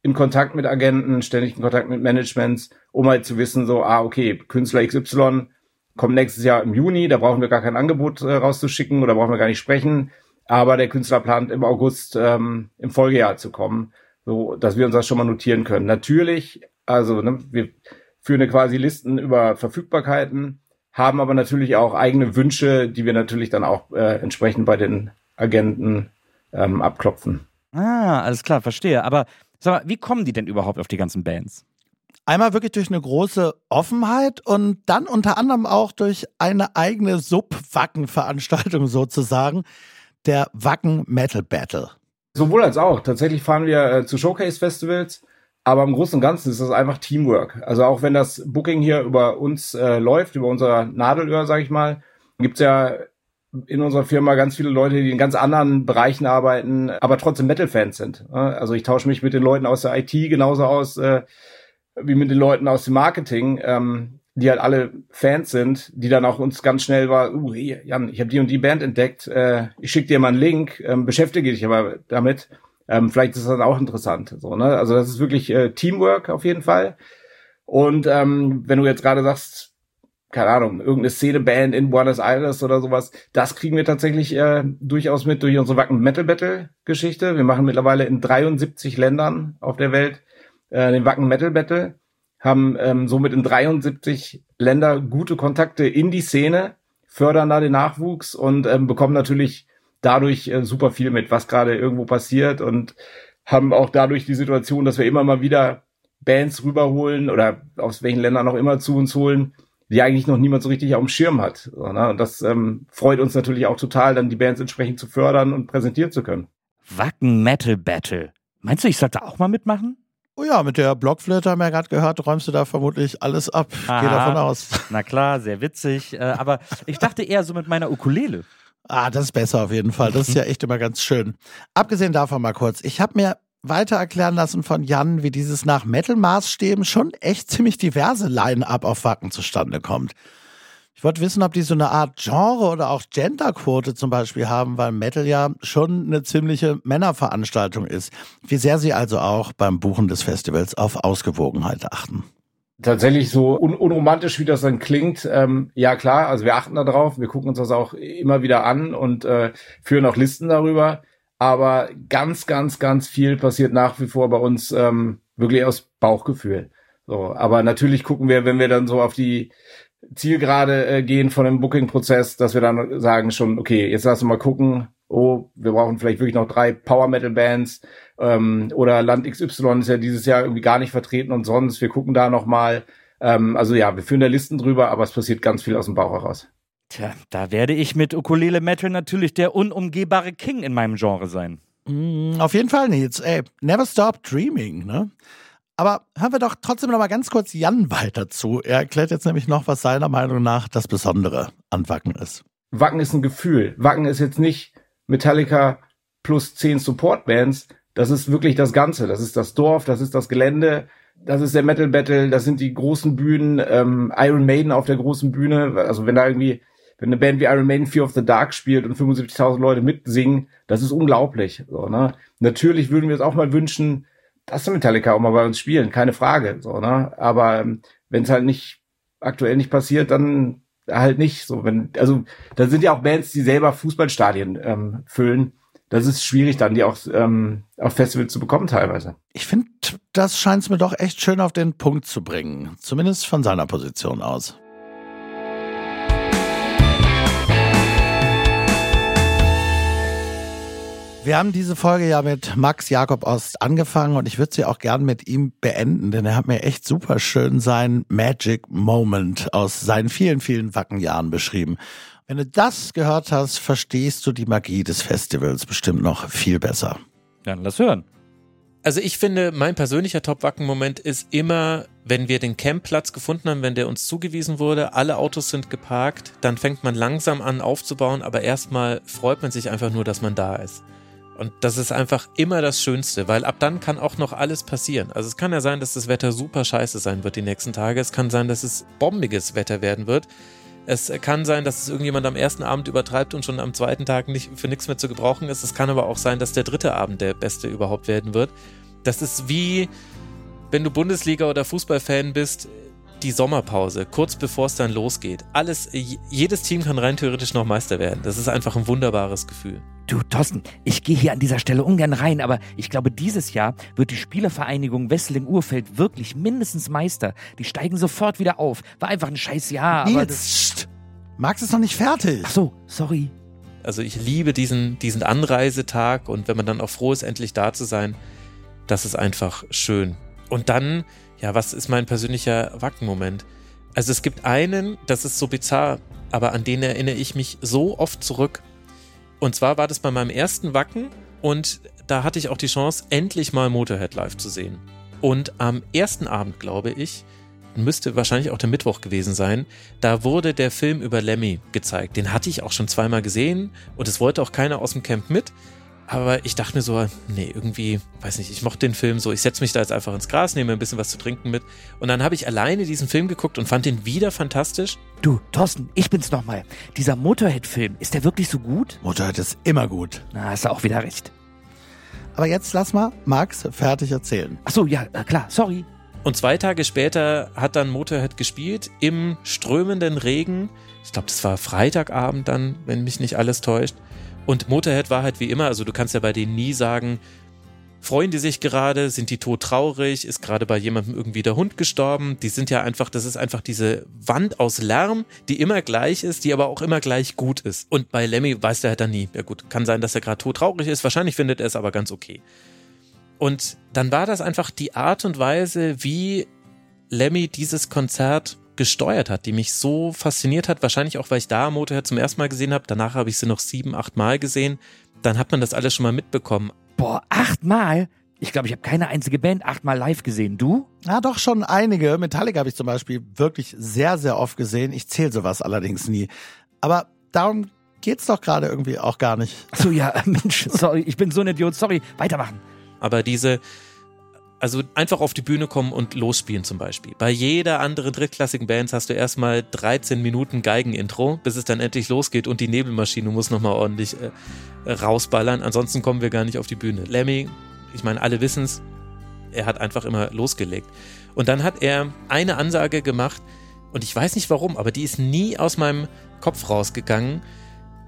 in Kontakt mit Agenten, ständig in Kontakt mit Managements, um halt zu wissen, so, ah, okay, Künstler XY kommt nächstes Jahr im Juni, da brauchen wir gar kein Angebot äh, rauszuschicken oder brauchen wir gar nicht sprechen. Aber der Künstler plant im August ähm, im Folgejahr zu kommen, so dass wir uns das schon mal notieren können. Natürlich, also ne, wir führen quasi Listen über Verfügbarkeiten, haben aber natürlich auch eigene Wünsche, die wir natürlich dann auch äh, entsprechend bei den Agenten ähm, abklopfen. Ah, alles klar, verstehe. Aber sag mal, wie kommen die denn überhaupt auf die ganzen Bands? Einmal wirklich durch eine große Offenheit und dann unter anderem auch durch eine eigene Sub-Wacken-Veranstaltung sozusagen, der Wacken Metal Battle. Sowohl als auch. Tatsächlich fahren wir äh, zu Showcase-Festivals, aber im Großen und Ganzen ist das einfach Teamwork. Also auch wenn das Booking hier über uns äh, läuft, über unser Nadelöhr, sag ich mal, gibt's ja in unserer Firma ganz viele Leute, die in ganz anderen Bereichen arbeiten, aber trotzdem Metal-Fans sind. Also ich tausche mich mit den Leuten aus der IT genauso aus äh, wie mit den Leuten aus dem Marketing, ähm, die halt alle Fans sind, die dann auch uns ganz schnell war, uh, Jan, ich habe die und die Band entdeckt, äh, ich schicke dir mal einen Link, ähm, beschäftige dich aber damit. Ähm, vielleicht ist das auch interessant. So, ne? Also das ist wirklich äh, Teamwork auf jeden Fall. Und ähm, wenn du jetzt gerade sagst, keine Ahnung, irgendeine Szeneband in Buenos Aires oder sowas, das kriegen wir tatsächlich äh, durchaus mit durch unsere Wacken Metal Battle Geschichte. Wir machen mittlerweile in 73 Ländern auf der Welt äh, den Wacken Metal Battle, haben ähm, somit in 73 Länder gute Kontakte in die Szene, fördern da den Nachwuchs und ähm, bekommen natürlich dadurch äh, super viel mit, was gerade irgendwo passiert und haben auch dadurch die Situation, dass wir immer mal wieder Bands rüberholen oder aus welchen Ländern auch immer zu uns holen, die eigentlich noch niemand so richtig auf dem Schirm hat. So, ne? Und das ähm, freut uns natürlich auch total, dann die Bands entsprechend zu fördern und präsentieren zu können. Wacken Metal Battle. Meinst du, ich sollte auch mal mitmachen? Oh ja, mit der Blockflöte haben wir ja gerade gehört, räumst du da vermutlich alles ab. Aha. Geh davon aus. Na klar, sehr witzig. Äh, aber ich dachte eher so mit meiner Ukulele. Ah, das ist besser auf jeden Fall. Das ist ja echt immer ganz schön. Abgesehen davon mal kurz. Ich habe mir weiter erklären lassen von Jan, wie dieses nach Metal-Maßstäben schon echt ziemlich diverse Line-Up auf Wacken zustande kommt. Ich wollte wissen, ob die so eine Art Genre oder auch Genderquote zum Beispiel haben, weil Metal ja schon eine ziemliche Männerveranstaltung ist. Wie sehr sie also auch beim Buchen des Festivals auf Ausgewogenheit achten. Tatsächlich so un unromantisch, wie das dann klingt. Ähm, ja klar, also wir achten da drauf, wir gucken uns das auch immer wieder an und äh, führen auch Listen darüber. Aber ganz, ganz, ganz viel passiert nach wie vor bei uns ähm, wirklich aus Bauchgefühl. So, aber natürlich gucken wir, wenn wir dann so auf die Zielgerade äh, gehen von dem Booking-Prozess, dass wir dann sagen schon, okay, jetzt lass uns mal gucken, oh, wir brauchen vielleicht wirklich noch drei Power-Metal-Bands ähm, oder Land XY ist ja dieses Jahr irgendwie gar nicht vertreten und sonst, wir gucken da nochmal. Ähm, also ja, wir führen da Listen drüber, aber es passiert ganz viel aus dem Bauch heraus. Tja, da werde ich mit Ukulele Metal natürlich der unumgehbare King in meinem Genre sein. Mm, auf jeden Fall, Nils. Ey, never stop dreaming, ne? Aber hören wir doch trotzdem noch mal ganz kurz Jan weiter zu. Er erklärt jetzt nämlich noch, was seiner Meinung nach das Besondere an Wacken ist. Wacken ist ein Gefühl. Wacken ist jetzt nicht Metallica plus zehn Supportbands. Das ist wirklich das Ganze. Das ist das Dorf, das ist das Gelände, das ist der Metal Battle, das sind die großen Bühnen, ähm, Iron Maiden auf der großen Bühne. Also wenn da irgendwie wenn eine Band wie Iron Maiden Fear of the Dark spielt und 75.000 Leute mitsingen, das ist unglaublich. So, ne? Natürlich würden wir uns auch mal wünschen, dass Metallica auch mal bei uns spielen, keine Frage. So, ne? Aber ähm, wenn es halt nicht aktuell nicht passiert, dann halt nicht. So, wenn, also da sind ja auch Bands, die selber Fußballstadien ähm, füllen. Das ist schwierig, dann die auch ähm, auf Festivals zu bekommen teilweise. Ich finde, das scheint es mir doch echt schön auf den Punkt zu bringen. Zumindest von seiner Position aus. Wir haben diese Folge ja mit Max Jakob Ost angefangen und ich würde sie auch gern mit ihm beenden, denn er hat mir echt super schön seinen Magic Moment aus seinen vielen, vielen Wackenjahren beschrieben. Wenn du das gehört hast, verstehst du die Magie des Festivals bestimmt noch viel besser. Dann lass hören. Also ich finde, mein persönlicher Top-Wacken-Moment ist immer, wenn wir den Campplatz gefunden haben, wenn der uns zugewiesen wurde, alle Autos sind geparkt, dann fängt man langsam an aufzubauen, aber erstmal freut man sich einfach nur, dass man da ist. Und das ist einfach immer das Schönste, weil ab dann kann auch noch alles passieren. Also es kann ja sein, dass das Wetter super scheiße sein wird die nächsten Tage. Es kann sein, dass es bombiges Wetter werden wird. Es kann sein, dass es irgendjemand am ersten Abend übertreibt und schon am zweiten Tag nicht für nichts mehr zu gebrauchen ist. Es kann aber auch sein, dass der dritte Abend der beste überhaupt werden wird. Das ist wie, wenn du Bundesliga- oder Fußballfan bist, die Sommerpause, kurz bevor es dann losgeht. Alles, jedes Team kann rein theoretisch noch Meister werden. Das ist einfach ein wunderbares Gefühl. Du, Thorsten, ich gehe hier an dieser Stelle ungern rein, aber ich glaube, dieses Jahr wird die Spielervereinigung Wesseling-Urfeld wirklich mindestens Meister. Die steigen sofort wieder auf. War einfach ein scheiß Jahr, aber. Nils, Max ist noch nicht fertig. Ach so, sorry. Also ich liebe diesen, diesen Anreisetag und wenn man dann auch froh ist, endlich da zu sein, das ist einfach schön. Und dann ja, was ist mein persönlicher Wackenmoment? Also es gibt einen, das ist so bizarr, aber an den erinnere ich mich so oft zurück. Und zwar war das bei meinem ersten Wacken und da hatte ich auch die Chance, endlich mal Motorhead live zu sehen. Und am ersten Abend, glaube ich, müsste wahrscheinlich auch der Mittwoch gewesen sein, da wurde der Film über Lemmy gezeigt. Den hatte ich auch schon zweimal gesehen und es wollte auch keiner aus dem Camp mit. Aber ich dachte mir so, nee, irgendwie, weiß nicht, ich mochte den Film so, ich setze mich da jetzt einfach ins Gras, nehme ein bisschen was zu trinken mit. Und dann habe ich alleine diesen Film geguckt und fand den wieder fantastisch. Du, Thorsten, ich bin's nochmal. Dieser Motorhead-Film, ist der wirklich so gut? Motorhead ist immer gut. Na, hast du auch wieder recht. Aber jetzt lass mal Max fertig erzählen. Ach so, ja, klar, sorry. Und zwei Tage später hat dann Motorhead gespielt im strömenden Regen. Ich glaube, das war Freitagabend dann, wenn mich nicht alles täuscht. Und Motorhead war halt wie immer, also du kannst ja bei denen nie sagen, freuen die sich gerade, sind die tot traurig, ist gerade bei jemandem irgendwie der Hund gestorben. Die sind ja einfach, das ist einfach diese Wand aus Lärm, die immer gleich ist, die aber auch immer gleich gut ist. Und bei Lemmy weiß der halt dann nie. Ja gut, kann sein, dass er gerade tot traurig ist, wahrscheinlich findet er es aber ganz okay. Und dann war das einfach die Art und Weise, wie Lemmy dieses Konzert gesteuert hat, die mich so fasziniert hat. Wahrscheinlich auch, weil ich da Motorhead zum ersten Mal gesehen habe. Danach habe ich sie noch sieben, acht Mal gesehen. Dann hat man das alles schon mal mitbekommen. Boah, achtmal? Ich glaube, ich habe keine einzige Band achtmal live gesehen. Du? Ja, doch schon einige. Metallica habe ich zum Beispiel wirklich sehr, sehr oft gesehen. Ich zähle sowas allerdings nie. Aber darum geht's doch gerade irgendwie auch gar nicht. Ach so, ja, Mensch, sorry, ich bin so ein Idiot. Sorry, weitermachen. Aber diese, also einfach auf die Bühne kommen und losspielen zum Beispiel. Bei jeder anderen drittklassigen Band hast du erstmal 13 Minuten Geigenintro, bis es dann endlich losgeht und die Nebelmaschine muss nochmal ordentlich äh, rausballern. Ansonsten kommen wir gar nicht auf die Bühne. Lemmy, ich meine, alle wissen es, er hat einfach immer losgelegt. Und dann hat er eine Ansage gemacht und ich weiß nicht warum, aber die ist nie aus meinem Kopf rausgegangen.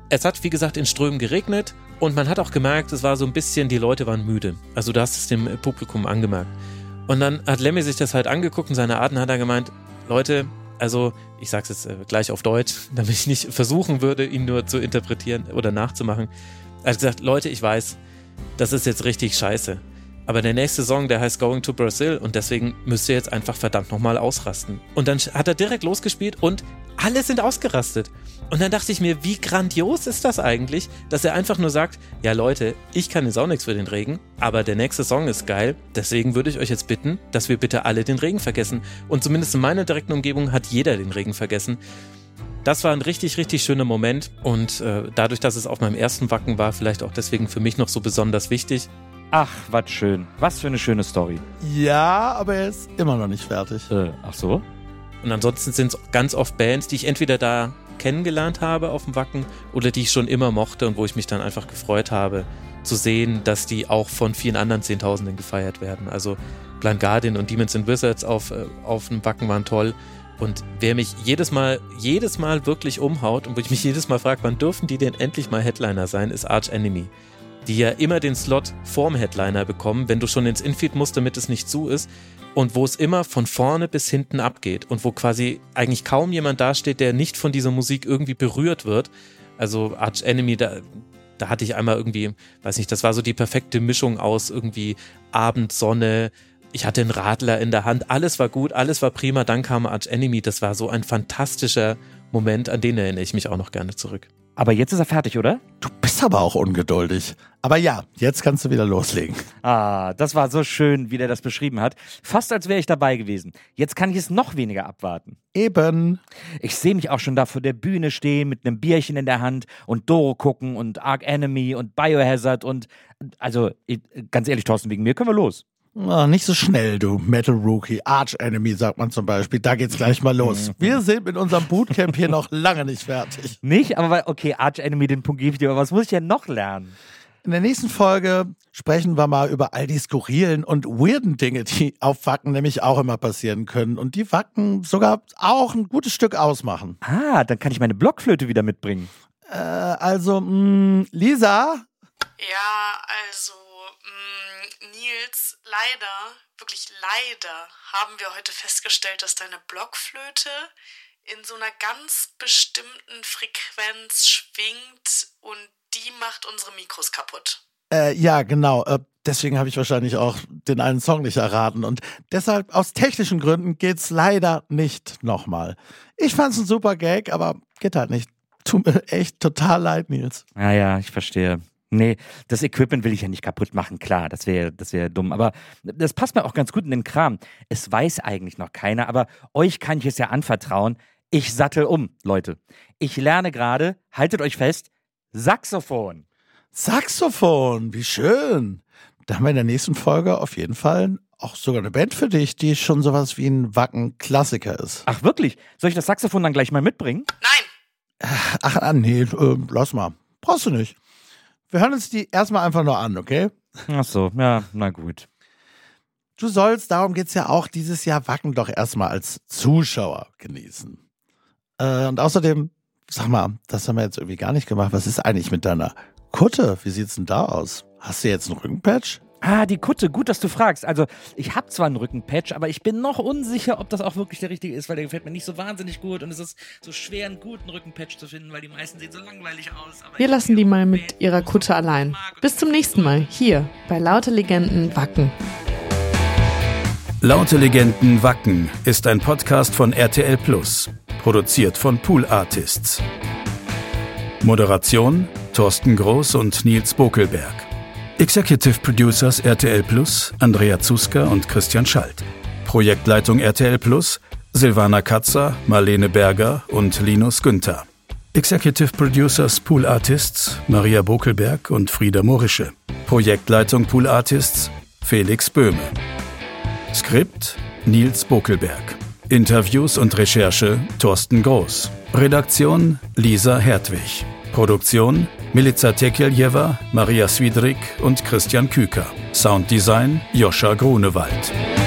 Es hat, wie gesagt, in Strömen geregnet und man hat auch gemerkt, es war so ein bisschen, die Leute waren müde. Also du hast es dem Publikum angemerkt. Und dann hat Lemmy sich das halt angeguckt und seine Arten hat er gemeint, Leute, also ich sag's jetzt äh, gleich auf Deutsch, damit ich nicht versuchen würde, ihn nur zu interpretieren oder nachzumachen. Er hat gesagt, Leute, ich weiß, das ist jetzt richtig scheiße. Aber der nächste Song, der heißt Going to Brazil und deswegen müsst ihr jetzt einfach verdammt nochmal ausrasten. Und dann hat er direkt losgespielt und alle sind ausgerastet. Und dann dachte ich mir, wie grandios ist das eigentlich, dass er einfach nur sagt, ja Leute, ich kann jetzt auch nichts für den Regen, aber der nächste Song ist geil, deswegen würde ich euch jetzt bitten, dass wir bitte alle den Regen vergessen. Und zumindest in meiner direkten Umgebung hat jeder den Regen vergessen. Das war ein richtig, richtig schöner Moment und äh, dadurch, dass es auf meinem ersten Wacken war, vielleicht auch deswegen für mich noch so besonders wichtig. Ach, was schön. Was für eine schöne Story. Ja, aber er ist immer noch nicht fertig. Äh, ach so? Und ansonsten sind es ganz oft Bands, die ich entweder da kennengelernt habe auf dem Wacken oder die ich schon immer mochte und wo ich mich dann einfach gefreut habe, zu sehen, dass die auch von vielen anderen Zehntausenden gefeiert werden. Also Blind Guardian und Demons and Wizards auf, äh, auf dem Wacken waren toll. Und wer mich jedes Mal, jedes Mal wirklich umhaut und wo ich mich jedes Mal frage, wann dürfen die denn endlich mal Headliner sein, ist Arch Enemy die ja immer den Slot vorm Headliner bekommen, wenn du schon ins Infield musst, damit es nicht zu ist. Und wo es immer von vorne bis hinten abgeht und wo quasi eigentlich kaum jemand dasteht, der nicht von dieser Musik irgendwie berührt wird. Also Arch Enemy, da, da hatte ich einmal irgendwie, weiß nicht, das war so die perfekte Mischung aus irgendwie Abendsonne, ich hatte einen Radler in der Hand, alles war gut, alles war prima, dann kam Arch Enemy, das war so ein fantastischer Moment, an den erinnere ich mich auch noch gerne zurück. Aber jetzt ist er fertig, oder? Du bist aber auch ungeduldig. Aber ja, jetzt kannst du wieder loslegen. Ah, das war so schön, wie der das beschrieben hat. Fast als wäre ich dabei gewesen. Jetzt kann ich es noch weniger abwarten. Eben. Ich sehe mich auch schon da vor der Bühne stehen mit einem Bierchen in der Hand und Doro gucken und Ark Enemy und Biohazard und also ganz ehrlich, Thorsten, wegen mir können wir los. Oh, nicht so schnell, du Metal Rookie. Arch Enemy, sagt man zum Beispiel. Da geht's gleich mal los. Wir sind mit unserem Bootcamp hier noch lange nicht fertig. Nicht? Aber weil- okay, Arch Enemy, den Punkt gebe ich dir, aber was muss ich denn noch lernen? In der nächsten Folge sprechen wir mal über all die skurrilen und weirden Dinge, die auf Wacken nämlich auch immer passieren können und die Wacken sogar auch ein gutes Stück ausmachen. Ah, dann kann ich meine Blockflöte wieder mitbringen. Äh, also, mh, Lisa, Ja, also, mh, Nils, leider, wirklich leider, haben wir heute festgestellt, dass deine Blockflöte in so einer ganz bestimmten Frequenz schwingt und die macht unsere Mikros kaputt. Äh, ja, genau. Äh, deswegen habe ich wahrscheinlich auch den einen Song nicht erraten. Und deshalb, aus technischen Gründen, geht's leider nicht nochmal. Ich fand's ein super Gag, aber geht halt nicht. Tut mir echt total leid, Nils. Ja, ja, ich verstehe. Nee, das Equipment will ich ja nicht kaputt machen, klar, das wäre das wär dumm. Aber das passt mir auch ganz gut in den Kram. Es weiß eigentlich noch keiner, aber euch kann ich es ja anvertrauen. Ich sattel um, Leute. Ich lerne gerade, haltet euch fest, Saxophon. Saxophon, wie schön. Da haben wir in der nächsten Folge auf jeden Fall auch sogar eine Band für dich, die schon sowas wie ein Wacken-Klassiker ist. Ach, wirklich? Soll ich das Saxophon dann gleich mal mitbringen? Ach, ah, nee, äh, lass mal. Brauchst du nicht. Wir hören uns die erstmal einfach nur an, okay? Ach so, ja, na gut. Du sollst, darum geht's ja auch, dieses Jahr Wacken doch erstmal als Zuschauer genießen. Äh, und außerdem, sag mal, das haben wir jetzt irgendwie gar nicht gemacht. Was ist eigentlich mit deiner Kutte? Wie sieht's denn da aus? Hast du jetzt einen Rückenpatch? Ah, die Kutte, gut, dass du fragst. Also, ich habe zwar einen Rückenpatch, aber ich bin noch unsicher, ob das auch wirklich der richtige ist, weil der gefällt mir nicht so wahnsinnig gut und es ist so schwer, einen guten Rückenpatch zu finden, weil die meisten sehen so langweilig aus. Aber Wir lassen die mal mit ihrer Kutte allein. Bis zum nächsten Mal, hier bei Laute Legenden Wacken. Laute Legenden Wacken ist ein Podcast von RTL Plus, produziert von Pool Artists. Moderation Thorsten Groß und Nils Bokelberg. Executive Producers RTL Plus Andrea Zuska und Christian Schalt. Projektleitung RTL Plus Silvana Katzer, Marlene Berger und Linus Günther. Executive Producers Pool Artists Maria Bokelberg und Frieda Morische. Projektleitung Pool Artists Felix Böhme. Skript Nils Bokelberg. Interviews und Recherche Thorsten Groß. Redaktion Lisa Hertwig. Produktion Milica Tekeljewa, Maria Swidrik und Christian Küker. Sounddesign Joscha Grunewald.